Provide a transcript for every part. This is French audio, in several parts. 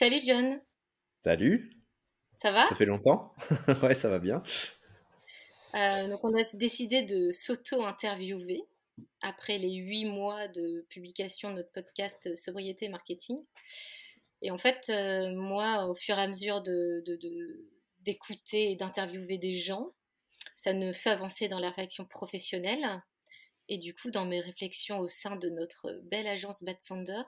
Salut John, Salut, ça va? ça fait longtemps? Ouais, ça va bien. Euh, donc on a décidé de s'auto-interviewer après les huit mois de publication de notre podcast Sobriété et Marketing. Et en fait, euh, moi, au fur et à mesure de, de- de- d'écouter et d'interviewer des gens, ça me fait avancer dans la réflexion professionnelle et du coup dans mes réflexions au sein de notre belle agence Bad Sander.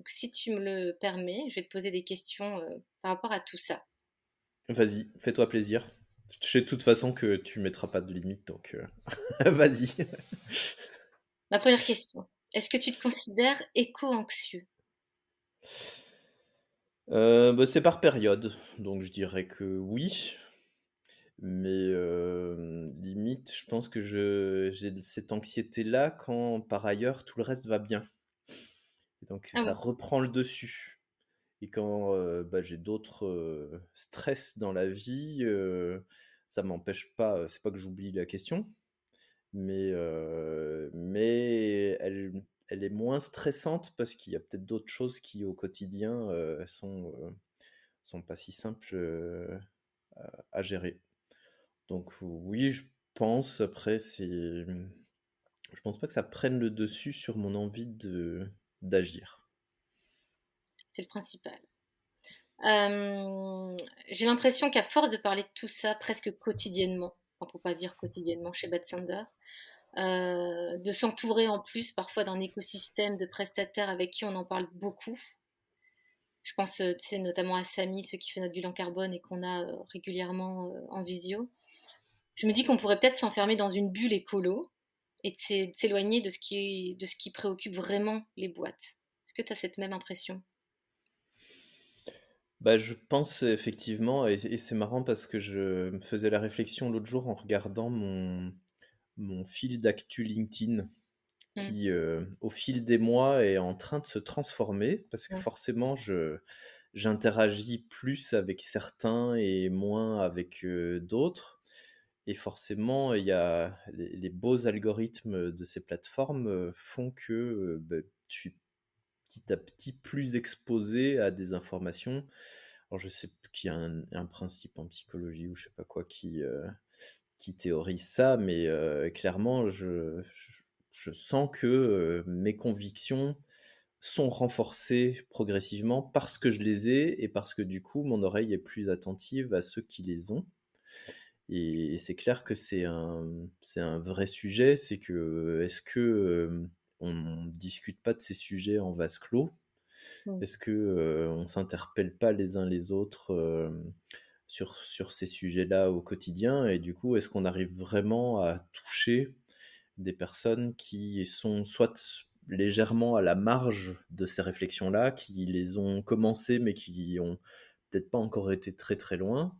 Donc si tu me le permets, je vais te poser des questions euh, par rapport à tout ça. Vas-y, fais-toi plaisir. Je sais de toute façon que tu mettras pas de limite, donc euh, vas-y. Ma première question. Est-ce que tu te considères éco-anxieux? Euh, bah, c'est par période, donc je dirais que oui, mais euh, limite, je pense que j'ai cette anxiété-là quand par ailleurs tout le reste va bien. Et donc Ah ça reprend le dessus. Et quand euh, bah, j'ai d'autres euh, stress dans la vie, euh, ça m'empêche pas, c'est pas que j'oublie la question, mais, mais elle, elle est moins stressante parce qu'il y a peut-être d'autres choses qui au quotidien sont, sont pas si simples à, à gérer. Donc oui, je pense, après, c'est, je pense pas que ça prenne le dessus sur mon envie de d'agir. C'est le principal. Euh, j'ai l'impression qu'à force de parler de tout ça presque quotidiennement, enfin, pour pas dire quotidiennement chez Bad Sander, euh, de s'entourer en plus parfois d'un écosystème de prestataires avec qui on en parle beaucoup. Je pense, euh, tu notamment à Samy, ceux qui font notre bilan carbone et qu'on a régulièrement en visio. Je me dis qu'on pourrait peut-être s'enfermer dans une bulle écolo et de s'é- de s'éloigner de ce qui, de ce qui préoccupe vraiment les boîtes. Est-ce que tu as cette même impression? Bah, je pense effectivement, et, et c'est marrant parce que je me faisais la réflexion l'autre jour en regardant mon, mon fil d'actu LinkedIn Mm, qui, euh, au fil des mois, est en train de se transformer parce que mm, forcément, je, j'interagis plus avec certains et moins avec euh, d'autres. Et forcément, il y a les, beaux algorithmes de ces plateformes euh, font que euh, bah, je suis petit à petit plus exposé à des informations. Alors je sais qu'il y a un, principe en psychologie ou je sais pas quoi qui, euh, qui théorise ça, mais clairement, je, sens que mes convictions sont renforcées progressivement parce que je les ai et parce que du coup, mon oreille est plus attentive à ceux qui les ont. Et, et c'est clair que c'est un, c'est un vrai sujet, c'est que est-ce que euh, on discute pas de ces sujets en vase clos? mm. Est-ce que euh, on s'interpelle pas les uns les autres euh, sur, sur ces sujets-là au quotidien? Et du coup, est-ce qu'on arrive vraiment à toucher des personnes qui sont soit légèrement à la marge de ces réflexions-là, qui les ont commencées mais qui ont peut-être pas encore été très très loin?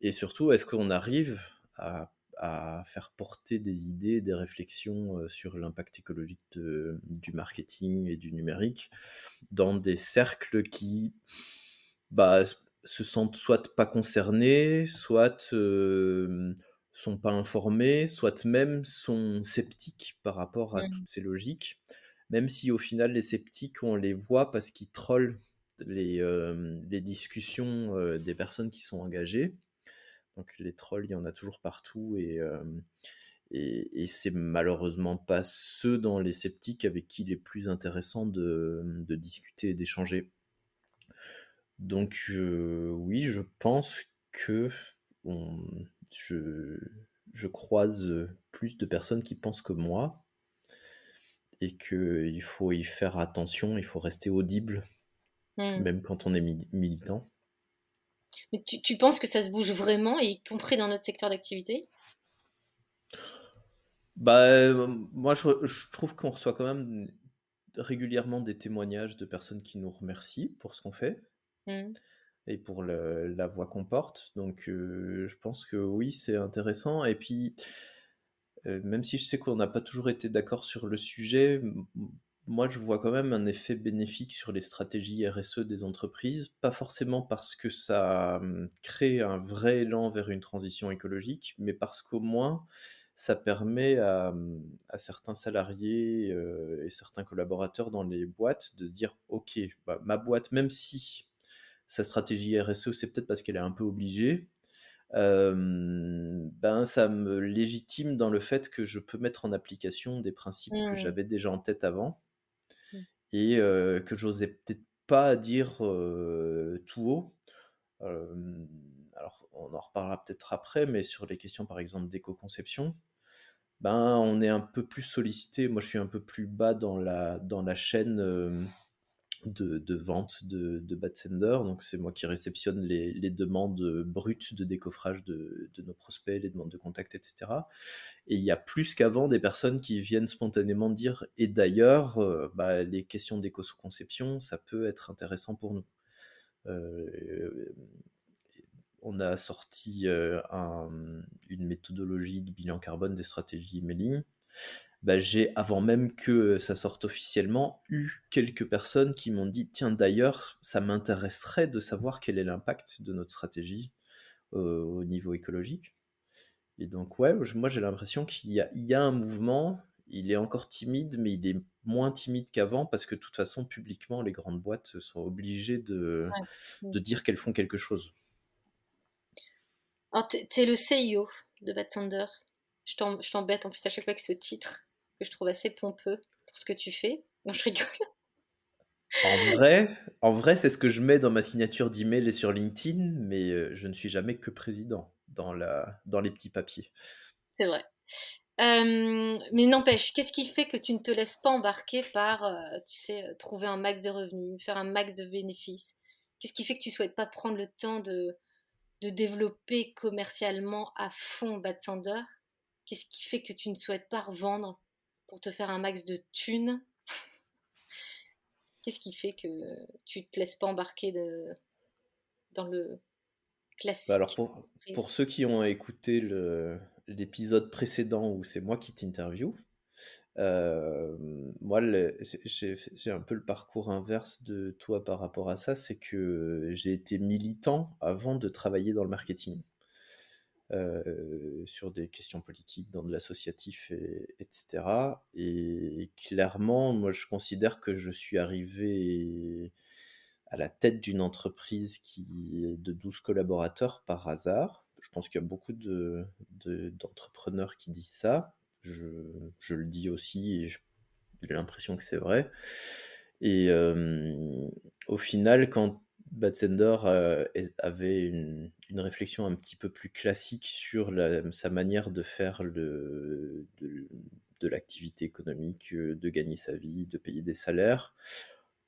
Et surtout, est-ce qu'on arrive à, à faire porter des idées, des réflexions euh, sur l'impact écologique de- du marketing et du numérique dans des cercles qui bah, se sentent soit pas concernés, soit euh, sont pas informés, soit même sont sceptiques par rapport à Mm. toutes ces logiques, même si au final les sceptiques on les voit parce qu'ils trollent les, euh, les discussions euh, des personnes qui sont engagées. Donc les trolls, il y en a toujours partout et, euh, et, c'est malheureusement pas ceux dans les sceptiques avec qui il est plus intéressant de, discuter et d'échanger. Donc oui, je pense que je, je croise plus de personnes qui pensent que moi et qu'il faut y faire attention, il faut rester audible, Mm. même quand on est mi- militant. Mais tu, tu penses que ça se bouge vraiment, y compris dans notre secteur d'activité? Bah, moi, je, je trouve qu'on reçoit quand même régulièrement des témoignages de personnes qui nous remercient pour ce qu'on fait Mm. et pour le- la voix qu'on porte. Donc, euh, je pense que oui, c'est intéressant. Et puis, euh, même si je sais qu'on n'a pas toujours été d'accord sur le sujet, moi, je vois quand même un effet bénéfique sur les stratégies RSE des entreprises. Pas forcément parce que ça hum, crée un vrai élan vers une transition écologique, mais parce qu'au moins, ça permet à, hum, à certains salariés euh, et certains collaborateurs dans les boîtes de se dire, OK, bah, ma boîte, même si sa stratégie RSE, c'est peut-être parce qu'elle est un peu obligée. ben, ça me légitime dans le fait que je peux mettre en application des principes que mmh. j'avais déjà en tête avant et que j'osais peut-être pas dire tout haut. alors, on en reparlera peut-être après, mais sur les questions, par exemple, d'éco-conception, ben, on est un peu plus sollicité. Moi, je suis un peu plus bas dans la, dans la chaîne de, vente de, de Batsender. Donc, c'est moi qui réceptionne les, demandes brutes de décoffrage de, nos prospects, les demandes de contact, etc. Et il y a plus qu'avant des personnes qui viennent spontanément dire Et d'ailleurs, bah, les questions d'éco-conception, ça peut être intéressant pour nous. on a sorti une méthodologie de bilan carbone des stratégies emailing bah, j'ai, avant même que ça sorte officiellement, eu quelques personnes qui m'ont dit Tiens, d'ailleurs, ça m'intéresserait de savoir quel est l'impact de notre stratégie au niveau écologique. Et donc, ouais, moi j'ai l'impression qu'il y a, il y a un mouvement, il est encore timide, mais il est moins timide qu'avant parce que de toute façon, publiquement, les grandes boîtes sont obligées de, de dire qu'elles font quelque chose. Alors, tu es le CEO de Bad Sander. Je t'embête en plus à chaque fois que ce titre je trouve assez pompeux pour ce que tu fais. Non, je rigole. En vrai, en vrai, c'est ce que je mets dans ma signature d'email et sur LinkedIn, mais euh, je ne suis jamais que président dans, la, dans les petits papiers. C'est vrai. Euh, mais n'empêche, qu'est-ce qui fait que tu ne te laisses pas embarquer par, euh, tu sais, trouver un max de revenus, faire un max de bénéfices? Qu'est-ce qui fait que tu ne souhaites pas prendre le temps de, de développer commercialement à fond Bad Sander Qu'est-ce qui fait que tu ne souhaites pas revendre pour te faire un max de thunes Qu'est-ce qui fait que tu te laisses pas embarquer de... dans le classique bah Alors pour, ceux qui ont écouté l'épisode précédent où c'est moi qui t'interview, euh, moi j'ai un peu le parcours inverse de toi par rapport à ça, c'est que j'ai été militant avant de travailler dans le marketing. Euh, sur des questions politiques, dans de l'associatif, etc. Et, clairement, moi, je considère que je suis arrivé à la tête d'une entreprise qui est de 12 collaborateurs par hasard. Je pense qu'il y a beaucoup d'entrepreneurs de, d'entrepreneurs qui disent ça. Je, je, le dis aussi et j'ai l'impression que c'est vrai. Et euh, au final, quand Batsender euh, avait une, réflexion un petit peu plus classique sur sa manière de faire de, l'activité économique, euh, de gagner sa vie, de payer des salaires.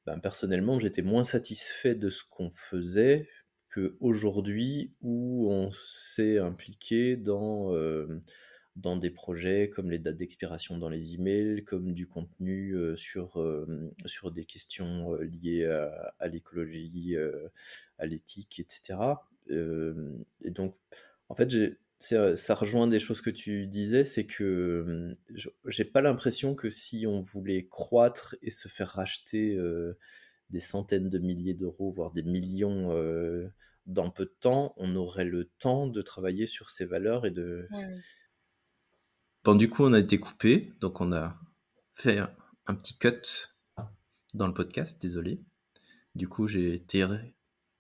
Ben, personnellement, j'étais moins satisfait de ce qu'on faisait qu'aujourd'hui où on s'est impliqué dans euh, dans des projets comme les dates d'expiration dans les emails, comme du contenu sur, sur des questions liées à, l'écologie, à l'éthique, etc. et donc, en fait, ça rejoint des choses que tu disais, c'est que j'ai pas l'impression que si on voulait croître et se faire racheter des centaines de milliers d'euros, voire des millions dans peu de temps, on aurait le temps de travailler sur ces valeurs et de, Bon, du coup, on a été coupé, donc on a fait un, petit cut dans le podcast, désolé. Du coup, j'ai été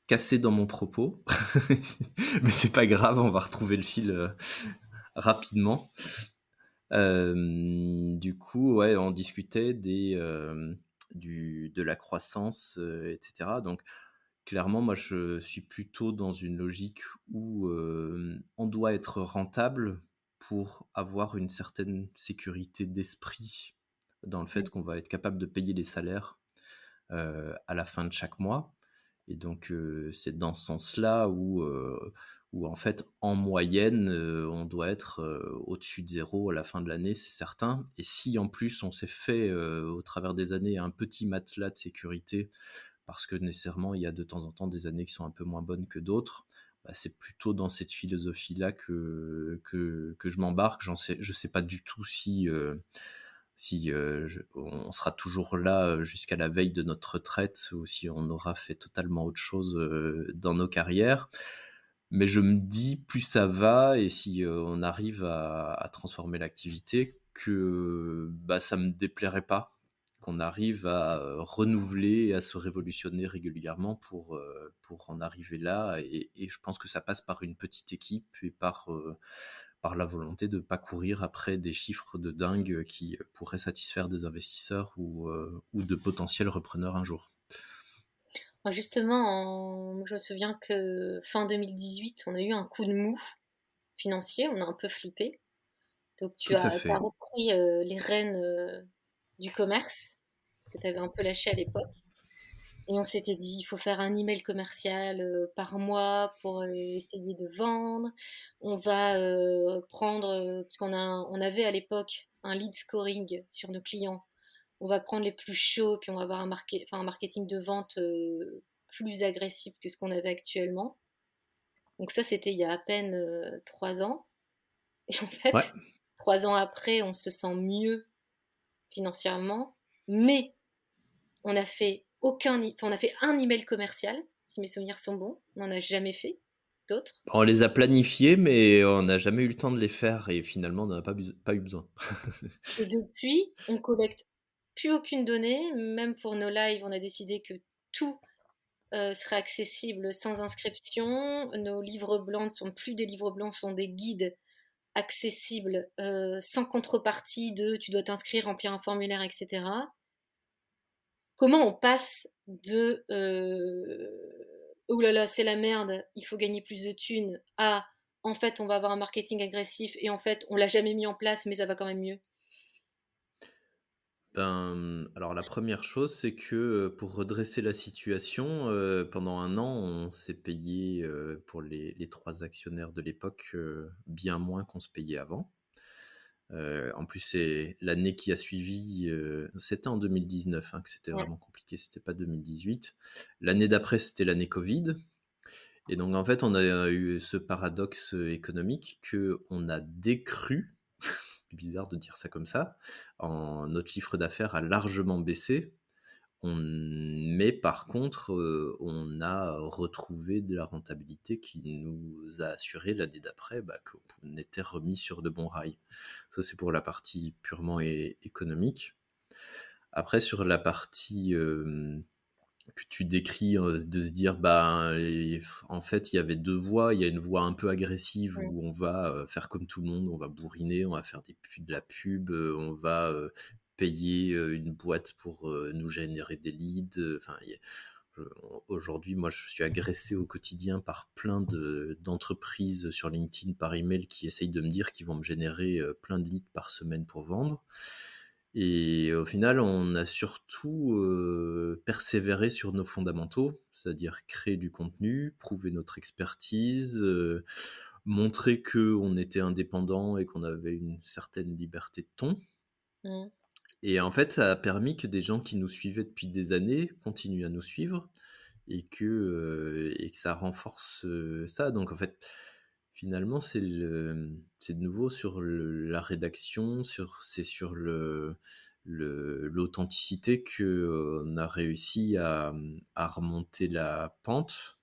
cassé dans mon propos, mais c'est pas grave, on va retrouver le fil euh, rapidement. Euh, du coup, ouais, on discutait des, euh, de la croissance, etc. Donc, clairement, moi, je suis plutôt dans une logique où on doit être rentable pour avoir une certaine sécurité d'esprit dans le fait qu'on va être capable de payer les salaires euh, à la fin de chaque mois. Et donc, euh, c'est dans ce sens-là où, euh, où, en fait, en moyenne, on doit être au-dessus de zéro à la fin de l'année, c'est certain. Et si en plus, on s'est fait au travers des années un petit matelas de sécurité, parce que nécessairement, il y a de temps en temps des années qui sont un peu moins bonnes que d'autres, bah, c'est plutôt dans cette philosophie-là que, que, je m'embarque. Je ne sais pas du tout si, euh, euh, on sera toujours là euh, jusqu'à la veille de notre retraite ou si on aura fait totalement autre chose dans nos carrières. Mais je me dis, plus ça va et si on arrive à, transformer l'activité, que bah, ça ne me déplairait pas qu'on arrive à renouveler, à se révolutionner régulièrement pour, pour en arriver là. Et, je pense que ça passe par une petite équipe et par, par la volonté de ne pas courir après des chiffres de dingue qui pourraient satisfaire des investisseurs ou, ou de potentiels repreneurs un jour. Justement, je me souviens que fin 2018, on a eu un coup de mou financier, on a un peu flippé. Donc tu as, repris les rênes du commerce que tu avais un peu lâché à l'époque. Et on s'était dit, il faut faire un email commercial par mois pour essayer de vendre. On va prendre, parce qu'on on avait à l'époque un lead scoring sur nos clients. On va prendre les plus chauds, puis on va avoir un, un marketing de vente plus agressif que ce qu'on avait actuellement. Donc ça, c'était il y a à peine trois ans. Et en fait, trois ans après, on se sent mieux financièrement, mais on a fait aucun, on a fait un email commercial, si mes souvenirs sont bons, on n'en a jamais fait d'autres. On les a planifiés, mais on n'a jamais eu le temps de les faire et finalement on n'en a pas, pas eu besoin. et depuis, on collecte plus aucune donnée, même pour nos lives, on a décidé que tout euh, serait accessible sans inscription. Nos livres blancs ne sont plus des livres blancs, sont des guides accessible, euh, sans contrepartie de tu dois t'inscrire, remplir un formulaire, etc. Comment on passe de euh, oh là là, c'est la merde, il faut gagner plus de thunes à en fait on va avoir un marketing agressif et en fait on l'a jamais mis en place mais ça va quand même mieux ben, alors la première chose, c'est que pour redresser la situation, pendant un an, on s'est payé pour les, trois actionnaires de l'époque bien moins qu'on se payait avant. en plus, c'est l'année qui a suivi, c'était en 2019 hein, que c'était vraiment compliqué, c'était pas 2018. L'année d'après, c'était l'année Covid. Et donc en fait, on a eu ce paradoxe économique que on a décru bizarre de dire ça comme ça. Notre chiffre d'affaires a largement baissé. On, mais par contre, euh, on a retrouvé de la rentabilité qui nous a assuré l'année d'après bah, qu'on était remis sur de bons rails. Ça, c'est pour la partie purement économique. Après, sur la partie euh, que tu décris de se dire bah en fait il y avait deux voies. Il y a une voie un peu agressive où on va faire comme tout le monde. On va bourriner on va faire des de la pub on va payer une boîte pour nous générer des leads. Enfin aujourd'hui moi je suis agressé au quotidien par plein de d'entreprises sur LinkedIn par email qui essayent de me dire qu'ils vont me générer plein de leads par semaine pour vendre et au final, on a surtout persévéré sur nos fondamentaux, c'est-à-dire créer du contenu, prouver notre expertise, montrer qu'on était indépendant et qu'on avait une certaine liberté de ton. Mmh. Et en fait, ça a permis que des gens qui nous suivaient depuis des années continuent à nous suivre et que, et que ça renforce ça. Donc en fait, Finalement, c'est de nouveau sur la rédaction, sur c'est sur le l'authenticité que on a réussi à, à remonter la pente.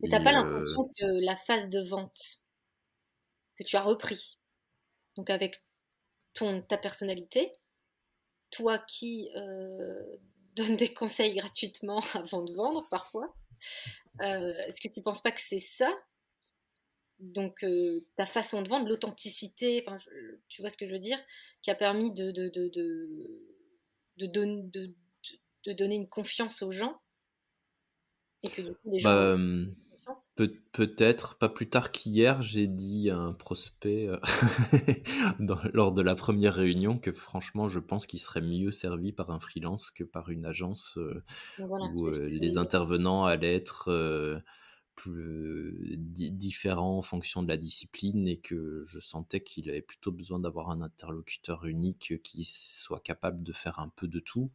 Mais t'as pas l'impression que la phase de vente que tu as repris, donc avec ton ta personnalité, toi qui donne des conseils gratuitement avant de vendre parfois, est-ce que tu penses pas que c'est ça donc ta façon de vendre, l'authenticité, tu vois ce que je veux dire, qui a permis de, de, de, de, de donner une confiance aux gens. Et que du coup, les gens. Bah, peut, peut-être, pas plus tard qu'hier, j'ai dit à un prospect lors de la première réunion que franchement, je pense qu'il serait mieux servi par un freelance que par une agence où les intervenants allaient être plus différent en fonction de la discipline et que je sentais qu'il avait plutôt besoin d'avoir un interlocuteur unique qui soit capable de faire un peu de tout.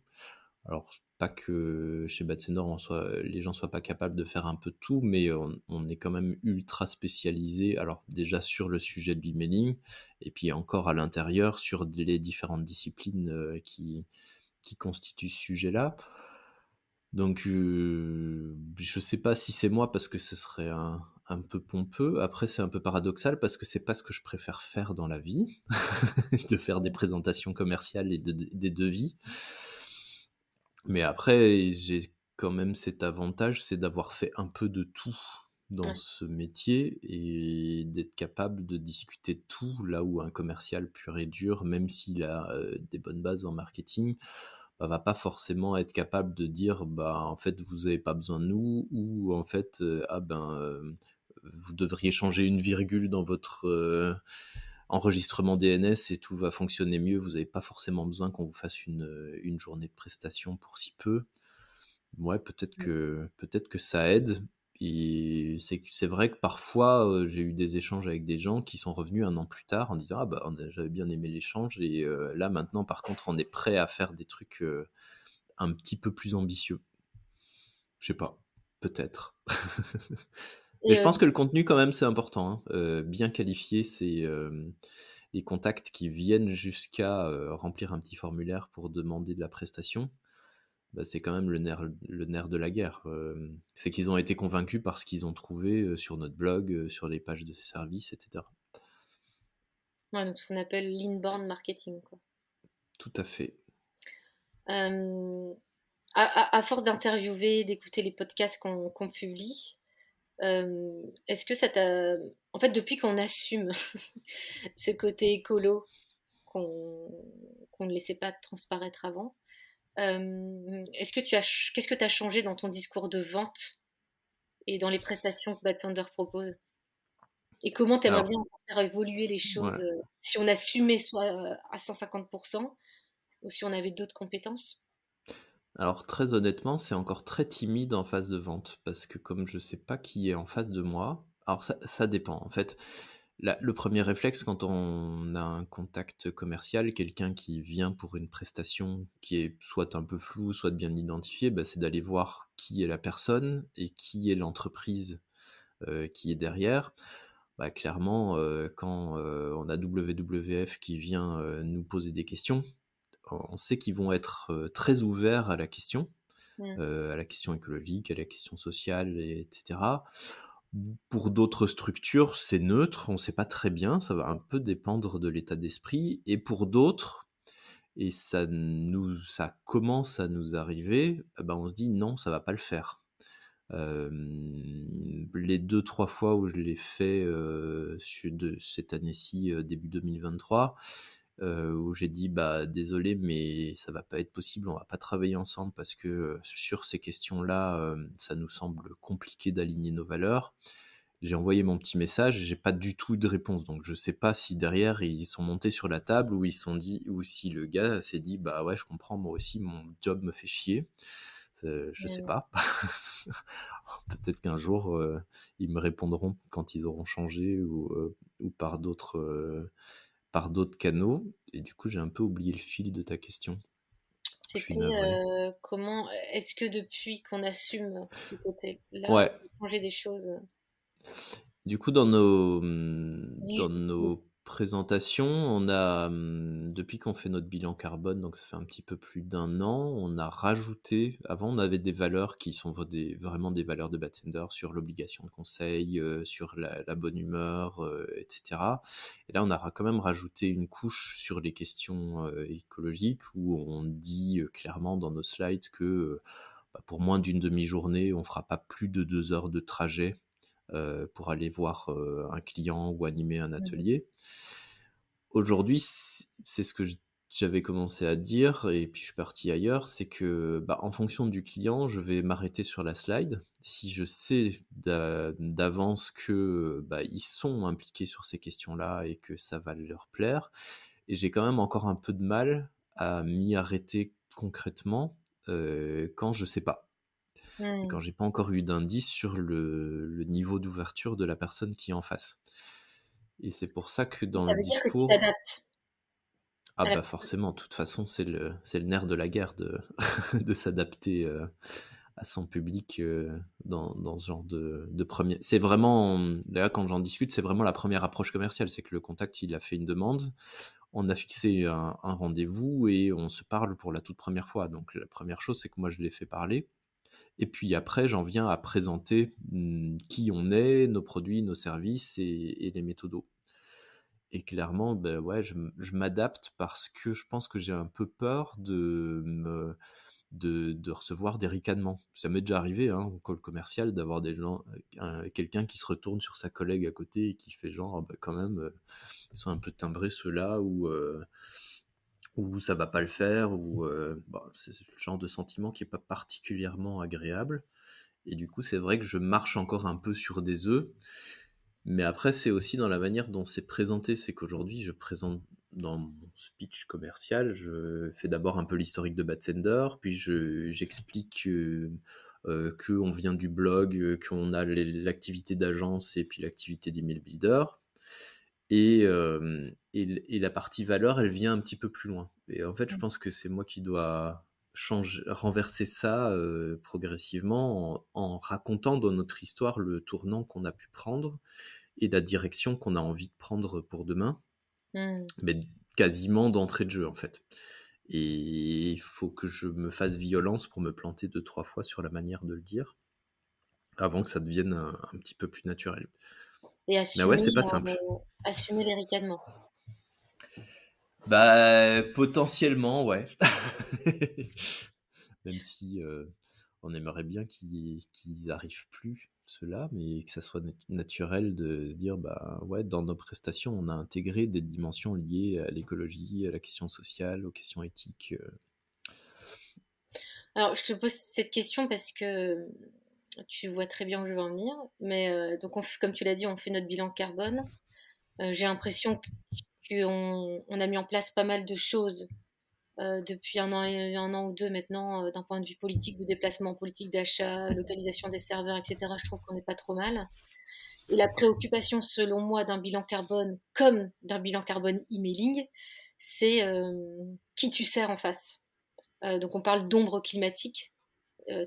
Alors, pas que chez soit, les gens soient pas capables de faire un peu de tout, mais on, est quand même ultra spécialisé. Alors, déjà sur le sujet de l'emailing, et puis encore à l'intérieur sur les différentes disciplines qui, qui constituent ce sujet-là. Donc, je je sais pas si c'est moi parce que ce serait un, un peu pompeux. Après, c'est un peu paradoxal parce que c'est pas ce que je préfère faire dans la vie, de faire des présentations commerciales et des devis. Mais après, j'ai quand même cet avantage, c'est d'avoir fait un peu de tout dans ce métier et d'être capable de discuter de tout, là où un commercial pur et dur, même s'il a des bonnes bases en marketing, bah, va pas forcément être capable de dire bah en fait vous n'avez pas besoin de nous ou en fait ah ben vous devriez changer une virgule dans votre enregistrement DNS et tout va fonctionner mieux. Vous n'avez pas forcément besoin qu'on vous fasse une, une, journée de prestation pour si peu. Ouais, peut-être mmh. que, peut que ça aide. Et c'est vrai que parfois, j'ai eu des échanges avec des gens qui sont revenus un an plus tard en disant Ah, bah, j'avais bien aimé l'échange, et là, maintenant, par contre, on est prêt à faire des trucs un petit peu plus ambitieux. Je sais pas, peut-être. Mais je pense que le contenu, quand même, c'est important. Hein. bien qualifié, c'est les contacts qui viennent jusqu'à remplir un petit formulaire pour demander de la prestation. Bah, c'est quand même le nerf, le nerf de la guerre. c'est qu'ils ont été convaincus par ce qu'ils ont trouvé sur notre blog, sur les pages de services, etc. Ouais, donc ce qu'on appelle l'inbound marketing. Quoi. Tout à fait. À, force d'interviewer, d'écouter les podcasts qu'on publie, est-ce que ça t'a... En fait, depuis qu'on assume ce côté écolo qu'on ne laissait pas transparaître avant, est-ce que tu as, qu'est-ce que tu as changé dans ton discours de vente et dans les prestations que Bad Sander propose? Et comment tu aimerais bien faire évoluer les choses si on assumait soit à 150% ou si on avait d'autres compétences? Alors très honnêtement, c'est encore très timide en phase de vente parce que comme je sais pas qui est en face de moi, alors ça, ça dépend. En fait le premier réflexe quand on a un contact commercial, quelqu'un qui vient pour une prestation qui est soit un peu floue, soit bien identifiée, bah, c'est d'aller voir qui est la personne et qui est l'entreprise euh, qui est derrière. Bah, clairement, euh, quand euh, on a WWF qui vient nous poser des questions, on sait qu'ils vont être très ouverts à la question, mmh. à la question écologique, à la question sociale, etc. Pour d'autres structures, c'est neutre, on ne sait pas très bien, ça va un peu dépendre de l'état d'esprit. Et pour d'autres, et ça, nous, ça commence à nous arriver, eh ben on se dit non, ça va pas le faire. les deux, trois fois où je l'ai fait euh, cette année-ci, euh, début 2023, euh, où j'ai dit bah désolé mais ça va pas être possible, on va pas travailler ensemble parce que euh, sur ces questions-là, euh, ça nous semble compliqué d'aligner nos valeurs. J'ai envoyé mon petit message, j'ai pas du tout de réponse, donc je sais pas si derrière ils sont montés sur la table ou ils sont dit ou si le gars s'est dit bah ouais je comprends moi aussi mon job me fait chier. Je sais pas. Peut-être qu'un jour, ils me répondront quand ils auront changé ou, ou par d'autres par d'autres canaux. Et du coup, j'ai un peu oublié le fil de ta question. C'était euh, comment est-ce que depuis qu'on assume ce côté-là, ouais. changer des choses? Du coup, dans nos, dans nos présentation, on a, hum, depuis qu'on fait notre bilan carbone, donc ça fait un petit peu plus d'un an, on a rajouté, avant on avait des valeurs qui sont vraiment des valeurs de Batsender sur l'obligation de conseil, euh, sur la, bonne humeur, euh, etc. Et là on a quand même rajouté une couche sur les questions euh, écologiques où on dit clairement dans nos slides que bah, pour moins d'une demi-journée, on fera pas plus de deux heures de trajet euh, pour aller voir euh, un client ou animer un mmh atelier. Aujourd'hui, c'est ce que j'avais commencé à dire, et puis je suis parti ailleurs, c'est que bah, en fonction du client, je vais m'arrêter sur la slide. Si je sais d'avance que bah, ils sont impliqués sur ces questions-là et que ça va leur plaire, et j'ai quand même encore un peu de mal à m'y arrêter concrètement euh, quand je sais pas. Mmh. quand j'ai pas encore eu d'indice sur le, niveau d'ouverture de la personne qui est en face. Et c'est pour ça que dans ça le veut discours. Dire que tu. Ah bah forcément, de toute façon, c'est le, nerf de la guerre de, de s'adapter euh, à son public euh, dans, dans, ce genre de, de premier. C'est vraiment, là quand j'en discute, c'est vraiment la première approche commerciale, c'est que le contact, il a fait une demande, on a fixé un, un rendez-vous et on se parle pour la toute première fois. Donc la première chose, c'est que moi, je l'ai fait parler. Et puis après, j'en viens à présenter mmh, qui on est, nos produits, nos services et, les méthodos. Et clairement, ben ouais, je, m'adapte parce que je pense que j'ai un peu peur de de, recevoir des ricanements. Ça m'est déjà arrivé hein, au call commercial d'avoir des gens, quelqu'un qui se retourne sur sa collègue à côté et qui fait genre, ah bah, quand même, euh, ils sont un peu timbrés ceux-là ou euh, ou ça va pas le faire ou euh, bah, c'est le genre de sentiment qui est pas particulièrement agréable. Et du coup, c'est vrai que je marche encore un peu sur des œufs. Mais après, c'est aussi dans la manière dont c'est présenté. C'est qu'aujourd'hui, je présente dans mon speech commercial, je fais d'abord un peu l'historique de Batsender, puis j'explique euh, euh, qu'on vient du blog, euh, qu'on a l'activité d'agence et puis l'activité d'email builder. Et, et, la partie valeur, elle vient un petit peu plus loin. Et en fait, je mmh. pense que c'est moi qui dois changer, renverser ça progressivement en, en, racontant dans notre histoire le tournant qu'on a pu prendre et la direction qu'on a envie de prendre pour demain. Mmh. Mais quasiment d'entrée de jeu, en fait. Et il faut que je me fasse violence pour me planter deux, trois fois sur la manière de le dire, avant que ça devienne un, petit peu plus naturel. Et assumer, Mais ouais, c'est pas simple. Euh, assumer les ricanements. Bah, potentiellement, ouais. Même si euh, on aimerait bien qu'ils n'arrivent plus cela, mais que ça soit naturel de dire, bah ouais, dans nos prestations, on a intégré des dimensions liées à l'écologie, à la question sociale, aux questions éthiques. Euh. Alors, je te pose cette question parce que tu vois très bien où je veux en venir, mais euh, donc, comme tu l'as dit, on fait notre bilan carbone. Euh, j'ai l'impression qu'on on a mis en place pas mal de choses euh, depuis un an, un an ou deux maintenant, d'un point de vue politique, de déplacement politique, d'achat, localisation des serveurs, etc., je trouve qu'on n'est pas trop mal. Et la préoccupation, selon moi, d'un bilan carbone comme d'un bilan carbone emailing, c'est qui tu sers en face. donc on parle d'ombre climatique.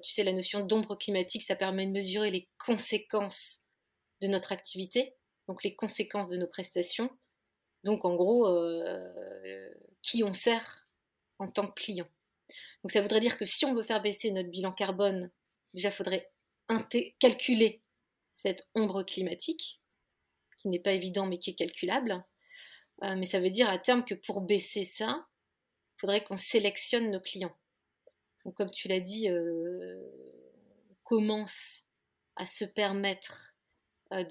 Tu sais, la notion d'ombre climatique, ça permet de mesurer les conséquences de notre activité, donc les conséquences de nos prestations. Donc en gros, qui on sert en tant que client. Donc ça voudrait dire que si on veut faire baisser notre bilan carbone, déjà il faudrait calculer cette ombre climatique, qui n'est pas évident mais qui est calculable. Euh, mais ça veut dire à terme que pour baisser ça, il faudrait qu'on sélectionne nos clients. Donc comme tu l'as dit, euh, commence à se permettre euh,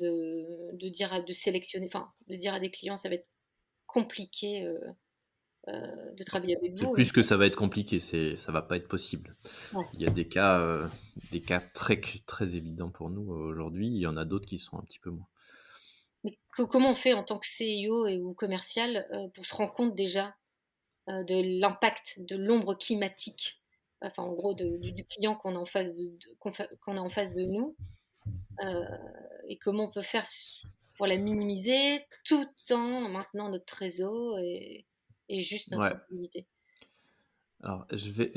de, dire à, de sélectionner, enfin de dire à des clients ça va être compliqué euh, de travailler avec vous. Plus que ça va être compliqué, c'est ça va pas être possible. Il y a des cas, euh, des cas très très évidents pour nous aujourd'hui. Il y en a d'autres qui sont un petit peu moins. Mais comment on fait en tant que CEO et ou commercial pour se rendre compte déjà de l'impact de l'ombre climatique, enfin en gros du, client qu'on a en face de, qu'on a en face de nous, et comment on peut faire pour la minimiser tout en maintenant notre réseau et, et juste notre activité. Alors, je vais.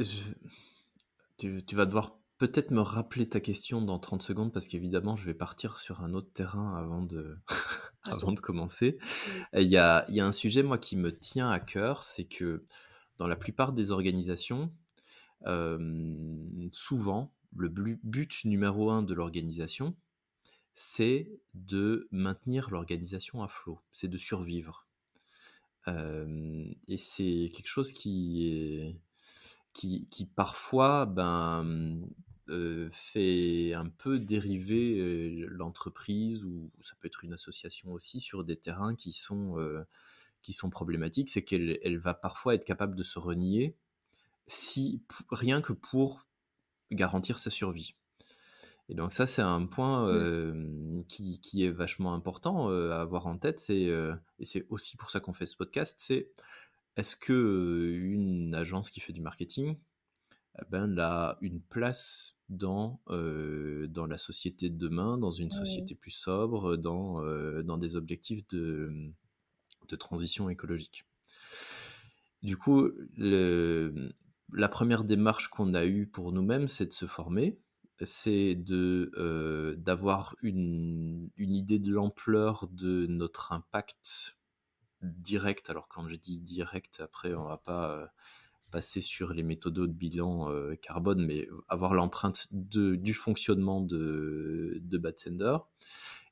Tu, tu, vas devoir peut-être me rappeler ta question dans 30 secondes parce qu'évidemment, je vais partir sur un autre terrain avant de, avant de commencer. Il y, a, il y, a, un sujet, moi, qui me tient à cœur c'est que dans la plupart des organisations, souvent, le but numéro un de l'organisation, c'est de maintenir l'organisation à flot, c'est de survivre. Et c'est quelque chose qui qui, qui parfois ben, fait un peu dériver l'entreprise ou ça peut être une association aussi sur des terrains qui sont, qui sont problématiques, c'est qu'elle elle va parfois être capable de se renier si rien que pour garantir sa survie. Et donc ça, c'est un point mmh. qui, est vachement important à avoir en tête. C'est et c'est aussi pour ça qu'on fait ce podcast. C'est est-ce que une agence qui fait du marketing, eh ben, a une place dans dans la société de demain, dans une société plus sobre, dans dans des objectifs de de transition écologique? Du coup, le, la première démarche qu'on a eue pour nous-mêmes, c'est de se former c'est de d'avoir une, une, idée de l'ampleur de notre impact direct. Alors quand je dis direct, après on va pas passer sur les méthodes de bilan carbone, mais avoir l'empreinte du fonctionnement de, de Batsender.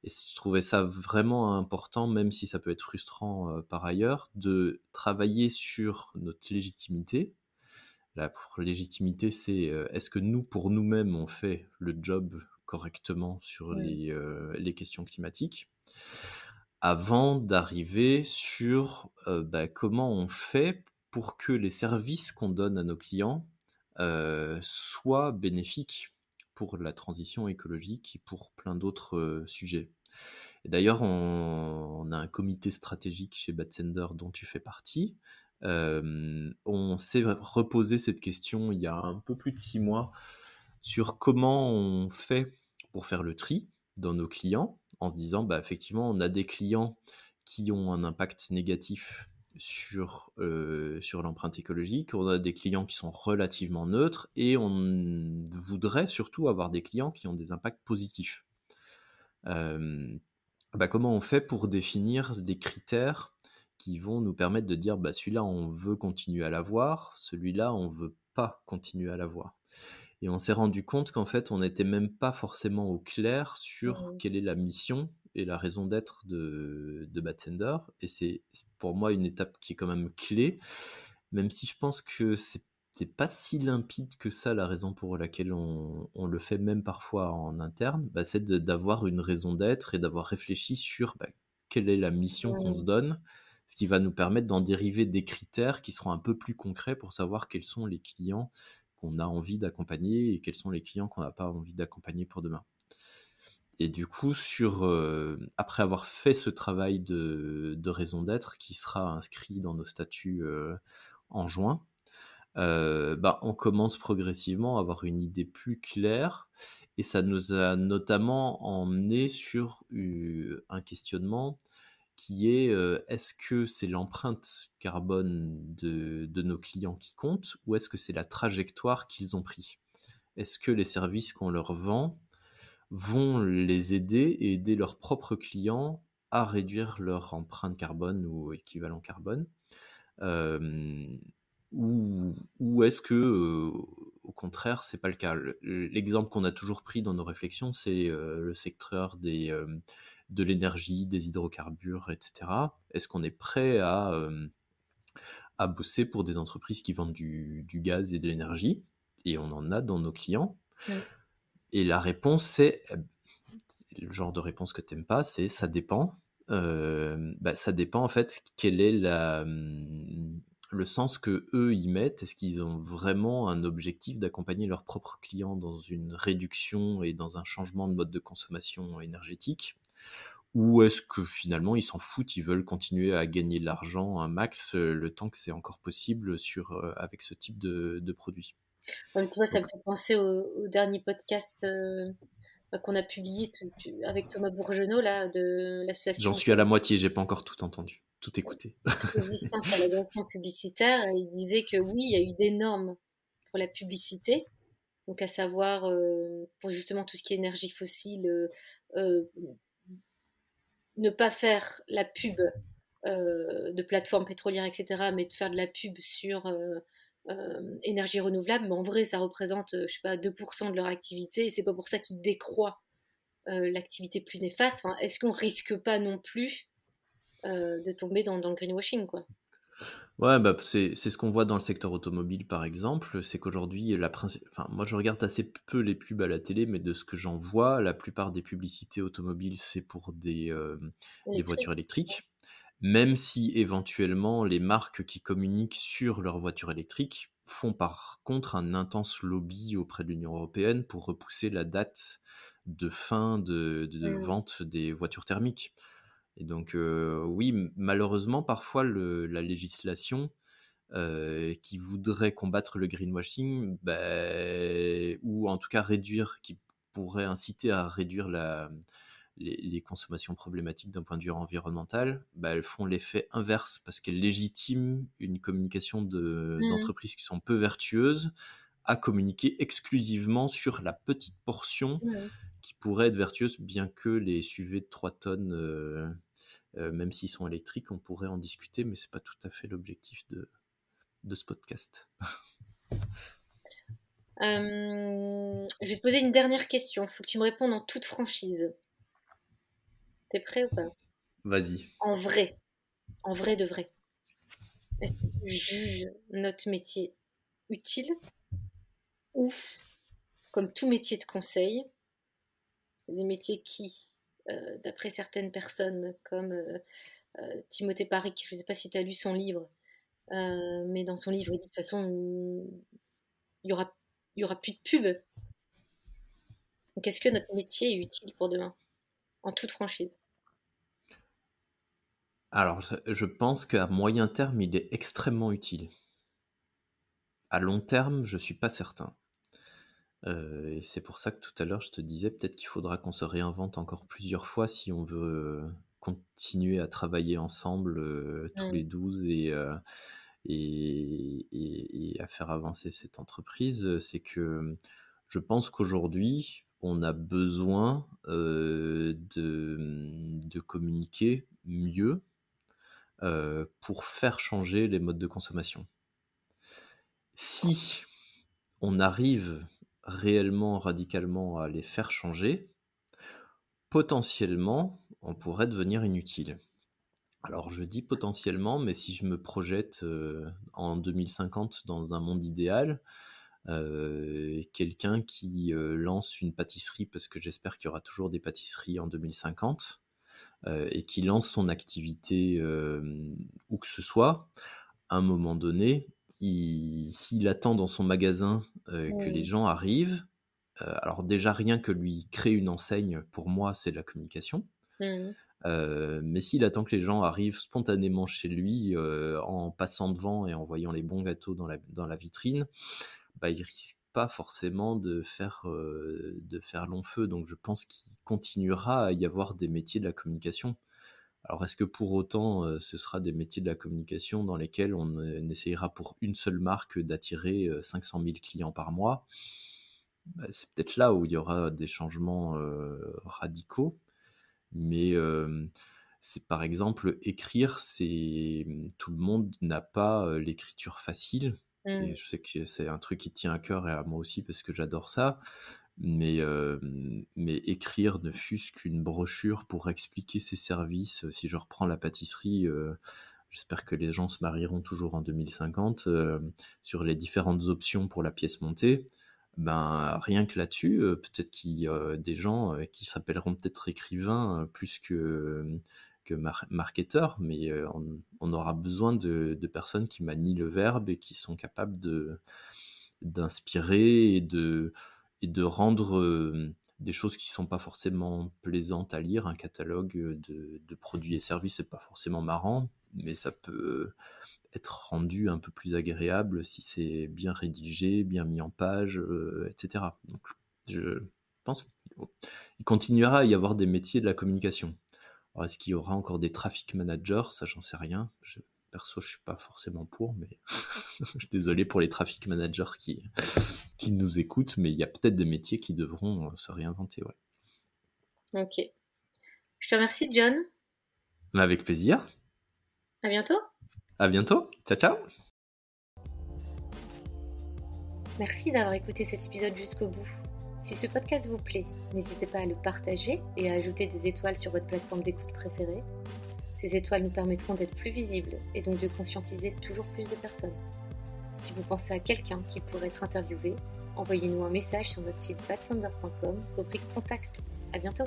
Et je trouvais ça vraiment important, même si ça peut être frustrant par ailleurs, de travailler sur notre légitimité, La légitimité, c'est est-ce que nous, pour nous-mêmes, on fait le job correctement sur les, les, questions climatiques? Avant d'arriver sur bah, comment on fait pour que les services qu'on donne à nos clients soient bénéfiques pour la transition écologique et pour plein d'autres sujets? D'ailleurs, on, a un comité stratégique chez Batsender dont tu fais partie. On s'est reposé cette question il y a un peu plus de six mois sur comment on fait pour faire le tri dans nos clients en se disant, bah, effectivement, on a des clients qui ont un impact négatif sur, l'empreinte écologique, on a des clients qui sont relativement neutres et on voudrait surtout avoir des clients qui ont des impacts positifs. Bah, comment on fait pour définir des critères qui vont nous permettre de dire bah, celui-là on veut continuer à l'avoir, celui-là on veut pas continuer à l'avoir. Et on s'est rendu compte qu'en fait on n'était même pas forcément au clair sur quelle est la mission et la raison d'être de, de Batsender. Et c'est pour moi une étape qui est quand même clé, même si je pense que c'est c'est pas si limpide que ça la raison pour laquelle on, le fait même parfois en interne, bah, c'est d'avoir une raison d'être et d'avoir réfléchi sur bah, quelle est la mission qu'on se donne, ce qui va nous permettre d'en dériver des critères qui seront un peu plus concrets pour savoir quels sont les clients qu'on a envie d'accompagner et quels sont les clients qu'on n'a pas envie d'accompagner pour demain. Et du coup, euh, après avoir fait ce travail de, raison d'être qui sera inscrit dans nos statuts euh, en juin, euh, bah, on commence progressivement à avoir une idée plus claire et ça nous a notamment emmené sur un questionnement qui est est-ce que c'est l'empreinte carbone de, de, nos clients qui compte ou est-ce que c'est la trajectoire qu'ils ont pris? Est-ce que les services qu'on leur vend vont les aider et aider leurs propres clients à réduire leur empreinte carbone ou équivalent carbone? Ou, est-ce que, au contraire, c'est pas le cas? L'exemple qu'on a toujours pris dans nos réflexions, c'est le secteur des, de l'énergie, des hydrocarbures, etc. Est-ce qu'on est prêt à, à bosser pour des entreprises qui vendent du, gaz et de l'énergie? Et on en a dans nos clients. Et la réponse, c'est le genre de réponse que tu n'aimes pas, c'est ça dépend. Bah, ça dépend en fait quelle est la, le sens que eux y mettent Est-ce qu'ils ont vraiment un objectif d'accompagner leurs propres clients dans une réduction et dans un changement de mode de consommation énergétique? Ou est-ce que finalement ils s'en foutent, ils veulent continuer à gagner de l'argent un max euh, le temps que c'est encore possible sur, euh, avec ce type de, de produit? Tu vois, ça me fait penser au, dernier podcast euh, qu'on a publié avec Thomas Bourgenot là, de l'association. J'en suis à la moitié, j'ai pas encore tout entendu tout. Résistance à l'agression publicitaire, il disait que oui, il y a eu des normes pour la publicité, donc à savoir euh, pour justement tout ce qui est énergie fossile, euh, euh, ne pas faire la pub de plateformes pétrolières, etc., mais de faire de la pub sur énergie renouvelable. Mais en vrai, ça représente, je sais pas, 2% de leur activité, et c'est pas pour ça qu'ils décroient l'activité plus néfaste. Est-ce qu'on risque pas non plus euh, de tomber dans, le greenwashing, quoi? Ouais, bah, c'est ce qu'on voit dans le secteur automobile, par exemple. C'est qu'aujourd'hui, la enfin, moi, je regarde assez peu les pubs à la télé, mais de ce que j'en vois, la plupart des publicités automobiles, c'est pour des, euh, des voitures électriques. Même si éventuellement, les marques qui communiquent sur leurs voitures électriques font par contre un intense lobby auprès de l'Union européenne pour repousser la date de fin de, mmh. vente des voitures thermiques. Et donc, oui, malheureusement, parfois, la législation qui voudrait combattre le greenwashing, bah, ou en tout cas réduire, qui pourrait inciter à réduire la, les, consommations problématiques d'un point de vue environnemental, bah, elles font l'effet inverse parce qu'elles légitiment une communication mmh. d'entreprises qui sont peu vertueuses à communiquer exclusivement sur la petite portion mmh qui pourrait être vertueuse, bien que les SUV de 3 tonnes, euh, euh, même s'ils sont électriques, on pourrait en discuter, mais c'est pas tout à fait l'objectif de, de ce podcast. Euh, je vais te poser une dernière question. Il faut que tu me répondes en toute franchise. T'es prêt ou pas? Vas-y. En vrai. En vrai de vrai. Est-ce que tu juges notre métier utile ou, comme tout métier de conseil, des métiers qui, euh, d'après certaines personnes comme euh, euh, Timothée Paric, je ne sais pas si tu as lu son livre, mais dans son livre, il dit de toute façon, il n'y aura, y aura plus de pub. Donc est-ce que notre métier est utile pour demain, en toute franchise? Alors, je pense qu'à moyen terme, il est extrêmement utile. À long terme, je suis pas certain. Euh, et c'est pour ça que tout à l'heure, je te disais peut-être qu'il faudra qu'on se réinvente encore plusieurs fois si on veut continuer à travailler ensemble euh, tous mmh. les 12 euh, et, et, à faire avancer cette entreprise. C'est que je pense qu'aujourd'hui, on a besoin de, de communiquer mieux euh, pour faire changer les modes de consommation. Si on arrive réellement, radicalement à les faire changer, potentiellement, on pourrait devenir inutile. Alors je dis potentiellement, mais si je me projette euh, en 2050 dans un monde idéal, euh, quelqu'un qui lance une pâtisserie, parce que j'espère qu'il y aura toujours des pâtisseries en 2050, euh, et qui lance son activité euh, où que ce soit, à un moment donné, s'il attend dans son magasin euh, que les gens arrivent, alors déjà rien que lui créer une enseigne, pour moi, c'est de la communication. Mmh. mais s'il attend que les gens arrivent spontanément chez lui en passant devant et en voyant les bons gâteaux dans la, dans la vitrine, bah, il risque pas forcément de faire, de faire long feu. Donc je pense qu'il continuera à y avoir des métiers de la communication. Alors est-ce que pour autant ce sera des métiers de la communication dans lesquels on, essayera pour une seule marque d'attirer 500 000 clients par mois? Bah, C'est peut-être là où il y aura des changements radicaux. Mais c'est par exemple écrire, c'est tout le monde n'a pas l'écriture facile. Et mmh. je sais que c'est un truc qui tient à cœur et à moi aussi parce que j'adore ça. Mais, écrire ne fût-ce qu'une brochure pour expliquer ses services, si je reprends la pâtisserie, j'espère que les gens se marieront toujours en 2050, sur les différentes options pour la pièce montée. Ben, rien que là-dessus, peut-être qu'il y a des gens qui s'appelleront peut-être écrivains plus que que marketeur, mais euh, on, aura besoin de, personnes qui manient le verbe et qui sont capables de d'inspirer et de, et de rendre euh, des choses qui sont pas forcément plaisantes à lire. Un catalogue de, produits et services, c'est pas forcément marrant, mais ça peut être rendu un peu plus agréable si c'est bien rédigé, bien mis en page, euh, etc. Donc, je pense qu'il continuera à y avoir des métiers de la communication est-ce qu'il y aura encore des traffic managers? Ça, j'en sais rien. Perso, je suis pas forcément pour, mais je suis désolé pour les traffic managers qui, qui nous écoutent, mais il y a peut-être des métiers qui devront euh, se réinventer. Ouais. Ok. Je te remercie, John. Avec plaisir. À bientôt. À bientôt. Ciao, ciao. Merci d'avoir écouté cet épisode jusqu'au bout. Si ce podcast vous plaît, n'hésitez pas à le partager et à ajouter des étoiles sur votre plateforme d'écoute préférée. Ces étoiles nous permettront d'être plus visibles et donc de conscientiser toujours plus de personnes. Si vous pensez à quelqu'un qui pourrait être interviewé, envoyez-nous un message sur notre site badfounder.com, rubrique contact. À bientôt!